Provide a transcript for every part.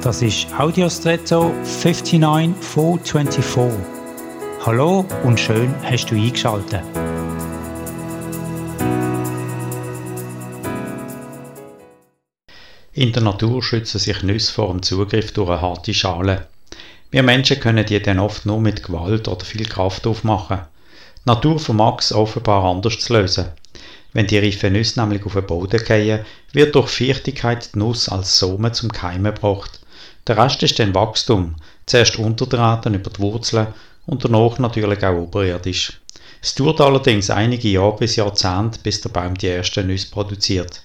Das ist Audiostretto 59424. Hallo und schön hast du eingeschaltet. In der Natur schützen sich Nüsse vor dem Zugriff durch eine harte Schale. Wir Menschen können die dann oft nur mit Gewalt oder viel Kraft aufmachen. Die Natur vermag es offenbar anders zu lösen. Wenn die reifen Nüsse nämlich auf den Boden fallen, wird durch Feuchtigkeit die Nuss als Somen zum Keimen gebracht. Der Rest ist dann Wachstum, zuerst untertreten über die Wurzeln und danach natürlich auch oberirdisch. Es dauert allerdings einige Jahre bis Jahrzehnte, bis der Baum die ersten Nüsse produziert.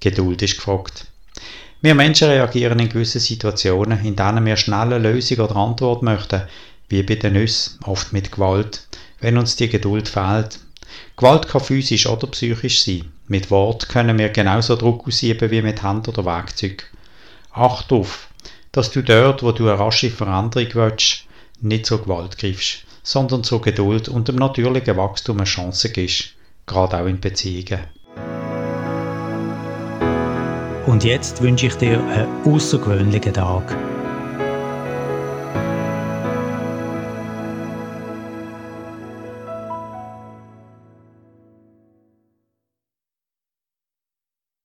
Geduld ist gefragt. Wir Menschen reagieren in gewissen Situationen, in denen wir schnell eine Lösung oder Antwort möchten, wie bei den Nüssen, oft mit Gewalt, wenn uns die Geduld fehlt Gewalt kann physisch oder psychisch sein. Mit Wort können wir genauso Druck ausüben wie mit Hand oder Werkzeug. Acht auf, dass du dort, wo du eine rasche Veränderung willst, nicht zur Gewalt greifst, sondern zur Geduld und dem natürlichen Wachstum eine Chance gibst, gerade auch in Beziehungen. Und jetzt wünsche ich dir einen außergewöhnlichen Tag.